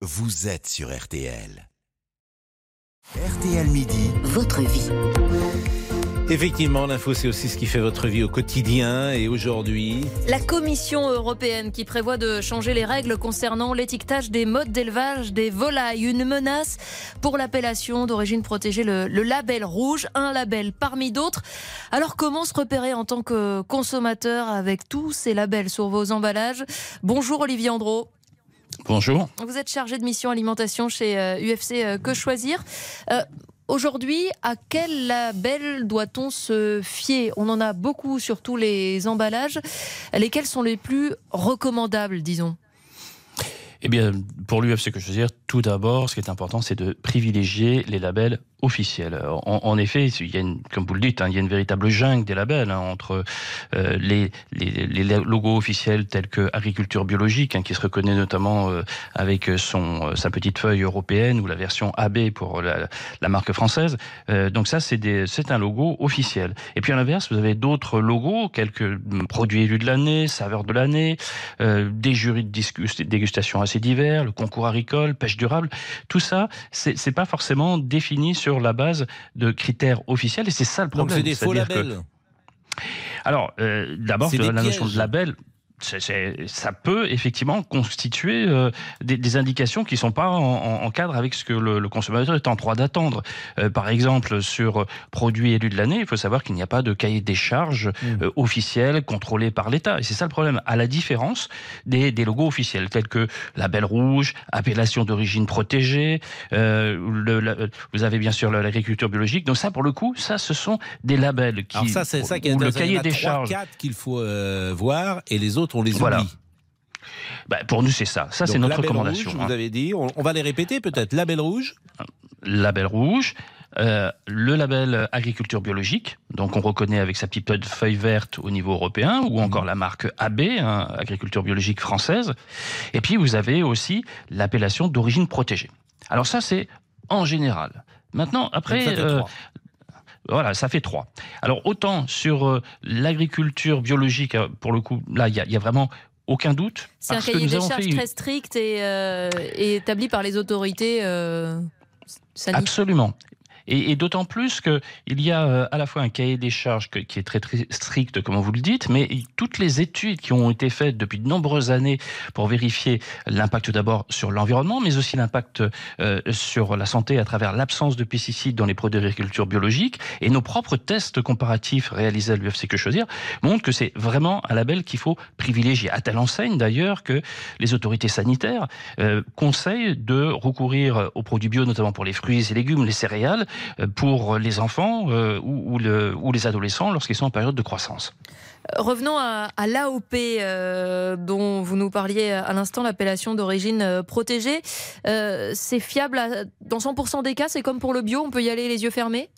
vous êtes sur RTL. RTL Midi, votre vie. Effectivement, l'info, c'est aussi ce qui fait votre vie au quotidien. Et aujourd'hui, La Commission européenne qui prévoit de changer les règles concernant l'étiquetage des modes d'élevage des volailles. Une menace pour l'appellation d'origine protégée, le, le label rouge, un label parmi d'autres. Alors comment se repérer en tant que consommateur avec tous ces labels sur vos emballages? Bonjour Olivier Andro. Bonjour. Vous êtes chargé de mission alimentation chez euh, UFC euh, Que Choisir. Euh, Aujourd'hui, à quel label doit-on se fier? On en a beaucoup sur tous les emballages. Lesquels sont les plus recommandables, disons? Eh bien, pour l'UFC que choisir, tout d'abord, ce qui est important, c'est de privilégier les labels officiels. En, effet, comme vous le dites, hein, il y a une véritable jungle des labels hein, entre euh, les, logos officiels tels que agriculture biologique, hein, qui se reconnaît notamment euh, avec son sa petite feuille européenne ou la version AB pour la, marque française. Euh, donc ça, c'est un logo officiel. Et puis à l'inverse, vous avez d'autres logos, quelques produits élus de l'année, saveurs de l'année, euh, des jurys de dégustation assez divers, le concours agricole, pêche durable. Tout ça, c'est pas forcément défini sur la base de critères officiels et c'est ça le problème. Donc c'est des faux labels. Que... Alors, euh, d'abord, la notion de label, ça peut effectivement constituer euh, des, des, indications qui sont pas en, en, cadre avec ce que le, le consommateur est en droit d'attendre. Euh, par exemple, sur produits élus de l'année, il faut savoir qu'il n'y a pas de cahier des charges mmh. euh, officiel contrôlé par l'État. Et c'est ça le problème, à la différence des, des, logos officiels tels que label rouge, appellation d'origine protégée. Euh, le, la, vous avez bien sûr l'agriculture biologique. Donc ça, pour le coup, ça, ce sont des labels qui. Alors ça, c'est ça qui est le cahier des charges qu'il faut euh, voir et les autres on les voilà. oublie. Bah, pour nous, c'est ça. Ça, c'est notre recommandation. Rouge, hein. Vous avez dit, on, on va les répéter peut-être. Label rouge. Label rouge. Euh, le label agriculture biologique, donc on reconnaît avec sa petite feuille verte au niveau européen, ou encore la marque AB, hein, agriculture biologique française. Et puis vous avez aussi l'appellation d'origine protégée. Alors ça, c'est en général. Maintenant, après, euh, voilà, ça fait trois. Alors autant sur euh, l'agriculture biologique, euh, pour le coup, là, il y, y, a vraiment aucun doute. C'est un cahier des charges fait... très strict et, euh, et, établi par les autorités euh, sanitaires. Absolument. Et, et d'autant plus qu'il y a euh, à la fois un cahier des charges que, qui est très, très strict, comme vous le dites, mais toutes les études qui ont été faites depuis de nombreuses années pour vérifier l'impact d'abord sur l'environnement, mais aussi l'impact euh, sur la santé à travers l'absence de pesticides dans les produits d'agriculture biologique et nos propres tests comparatifs réalisés à l'UFC Que Choisir montrent que c'est vraiment un label qu'il faut privilégier. À telle enseigne d'ailleurs que les autorités sanitaires euh, conseillent de recourir aux produits bio, notamment pour les fruits et légumes, les céréales, pour les enfants euh, ou, ou, le, ou, les adolescents lorsqu'ils sont en période de croissance. Revenons à, l'AOP euh, dont vous nous parliez à l'instant, l'appellation d'origine euh, protégée. Euh, c'est fiable dans 100% des cas, c'est comme pour le bio, on peut y aller les yeux fermés?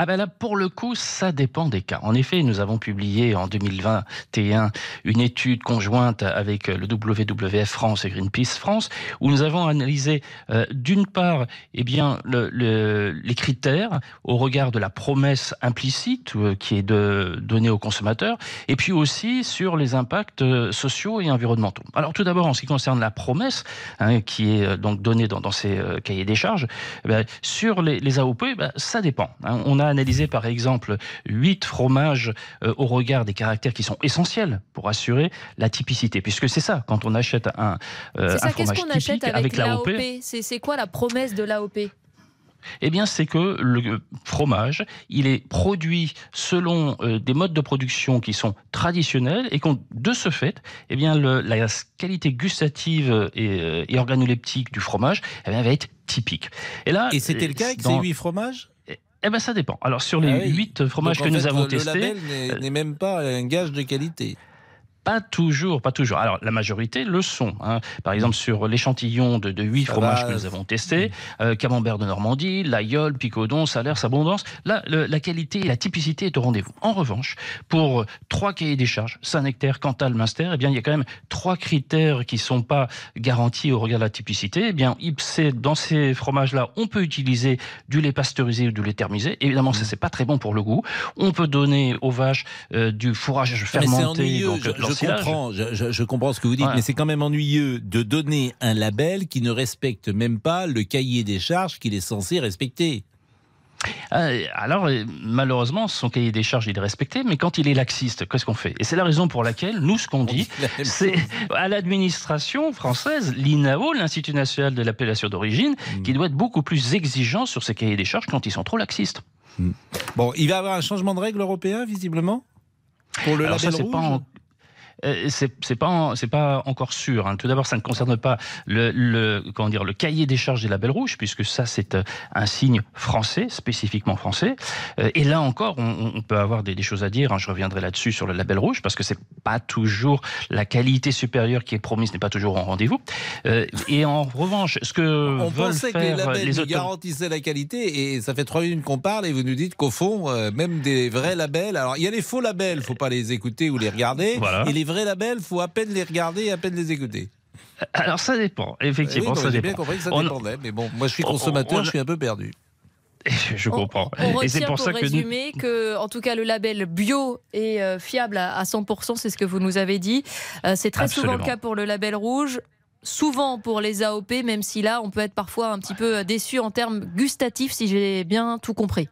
Ah ben là, pour le coup, ça dépend des cas. En effet, nous avons publié en 2021 une étude conjointe avec le WWF France et Greenpeace France, où nous avons analysé euh, d'une part, eh bien, le, le, les critères au regard de la promesse implicite euh, qui est de donner aux consommateurs, et puis aussi sur les impacts euh, sociaux et environnementaux. Alors tout d'abord, en ce qui concerne la promesse, hein, qui est donc donnée dans, ces cahiers des charges, eh bien, sur les, AOP, ben, ça dépend. Hein. On a analysé par exemple huit fromages euh, au regard des caractères qui sont essentiels pour assurer la typicité, puisque c'est ça quand on achète un, euh, un fromage qu typique avec, avec l'AOP. C'est quoi la promesse de l'AOP eh bien, c'est que le fromage, il est produit selon euh, des modes de production qui sont traditionnels et qu'on, de ce fait, eh bien, le, la qualité gustative et, euh, et organoleptique du fromage eh bien, va être typique. Et là, et c'était le cas avec dans... ces huit fromages? Eh ben ça dépend. Alors sur les huit ah oui. fromages Donc, que nous fait, avons le testés, label n'est même pas un gage de qualité. Pas toujours, pas toujours. Alors, la majorité le sont. Hein. Par exemple, sur l'échantillon de, de 8 Ça fromages va. que nous avons testés, euh, Camembert de Normandie, l'Aïol, Picodon, Salers, Abondance, là, le, la qualité et la typicité est au rendez-vous. En revanche, pour trois cahiers des charges, Saint-Nectaire, Cantal, Munster, eh bien, il y a quand même trois critères qui sont pas garantis au regard de la typicité. Eh bien, dans ces fromages-là, on peut utiliser du lait pasteurisé ou du lait thermisé. Évidemment, ça, c'est pas très bon pour le goût. On peut donner aux vaches euh, du fourrage fermenté. Donc, je, je comprends, je, je- je comprends ce que vous dites, Ouais. mais c'est quand même ennuyeux de donner un label qui ne respecte même pas le cahier des charges qu'il est censé respecter. Ah, Alors, euh, malheureusement, son cahier des charges, il est respecté, mais quand il est laxiste, qu'est-ce qu'on fait? Et c'est la raison pour laquelle, nous, ce qu'on dit, c'est à l'administration française, l'INAO, l'Institut national de l'appellation d'origine, Mm. qui doit être beaucoup plus exigeant sur ses cahiers des charges quand ils sont trop laxistes. Bon, il va y avoir un changement de règle européen, visiblement? Pour le Alors ça, label c'est rouge pas en- euh, c'est c'est pas c'est pas encore sûr. hein. Tout d'abord, ça ne concerne pas le, le comment dire le cahier des charges des labels rouges, puisque ça c'est euh, un signe français, spécifiquement français. Euh, et là encore, on, on peut avoir des, des choses à dire. hein. Je reviendrai là-dessus sur le label rouge, parce que c'est pas toujours la qualité supérieure qui est promise n'est pas toujours en rendez-vous. Euh, et en revanche, ce que On veulent pensait que les faire labels les garantissaient la qualité et ça fait trois minutes qu'on parle et vous nous dites qu'au fond, euh, même des vrais labels, alors il y a les faux labels, faut pas les écouter ou les regarder, Voilà. et les vrais labels, faut à peine les regarder et à peine les écouter. Alors ça dépend, effectivement, oui, non, ça mais J'ai dépend. bien compris que ça On- dépendait, mais bon, moi je suis on- consommateur, on- je suis un peu perdu. Je comprends. On et c'est pour pour ça que nous- résumer que, en tout cas, le label bio est euh, fiable à, à 100%, c'est ce que vous nous avez dit. Euh, c'est très souvent le cas pour le label rouge. Souvent pour les AOP, même si là, on peut être parfois un petit peu déçu en termes gustatifs, si j'ai bien tout compris.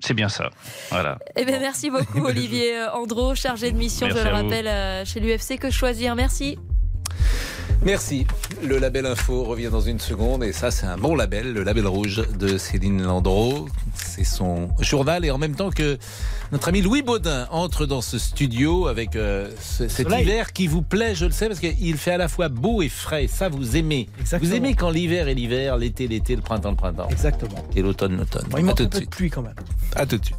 C'est bien ça. Voilà. Eh bien, merci beaucoup, Olivier euh, Andro, chargé de mission, Merci je le rappelle, euh, chez l'UFC Que Choisir. Merci. Merci. Le label info revient dans une seconde et ça c'est un bon label, le label rouge de Céline Landreau. C'est son journal et en même temps que notre ami Louis Baudin entre dans ce studio avec euh, ce- cet Soleil. hiver qui vous plaît, je le sais, parce qu'il fait à la fois beau et frais. Ça vous aimez. Exactement. Vous aimez quand l'hiver est l'hiver, l'été l'été, le printemps le printemps Exactement. et l'automne l'automne. Bon, il manque un peu de suite. pluie quand même. À tout de suite.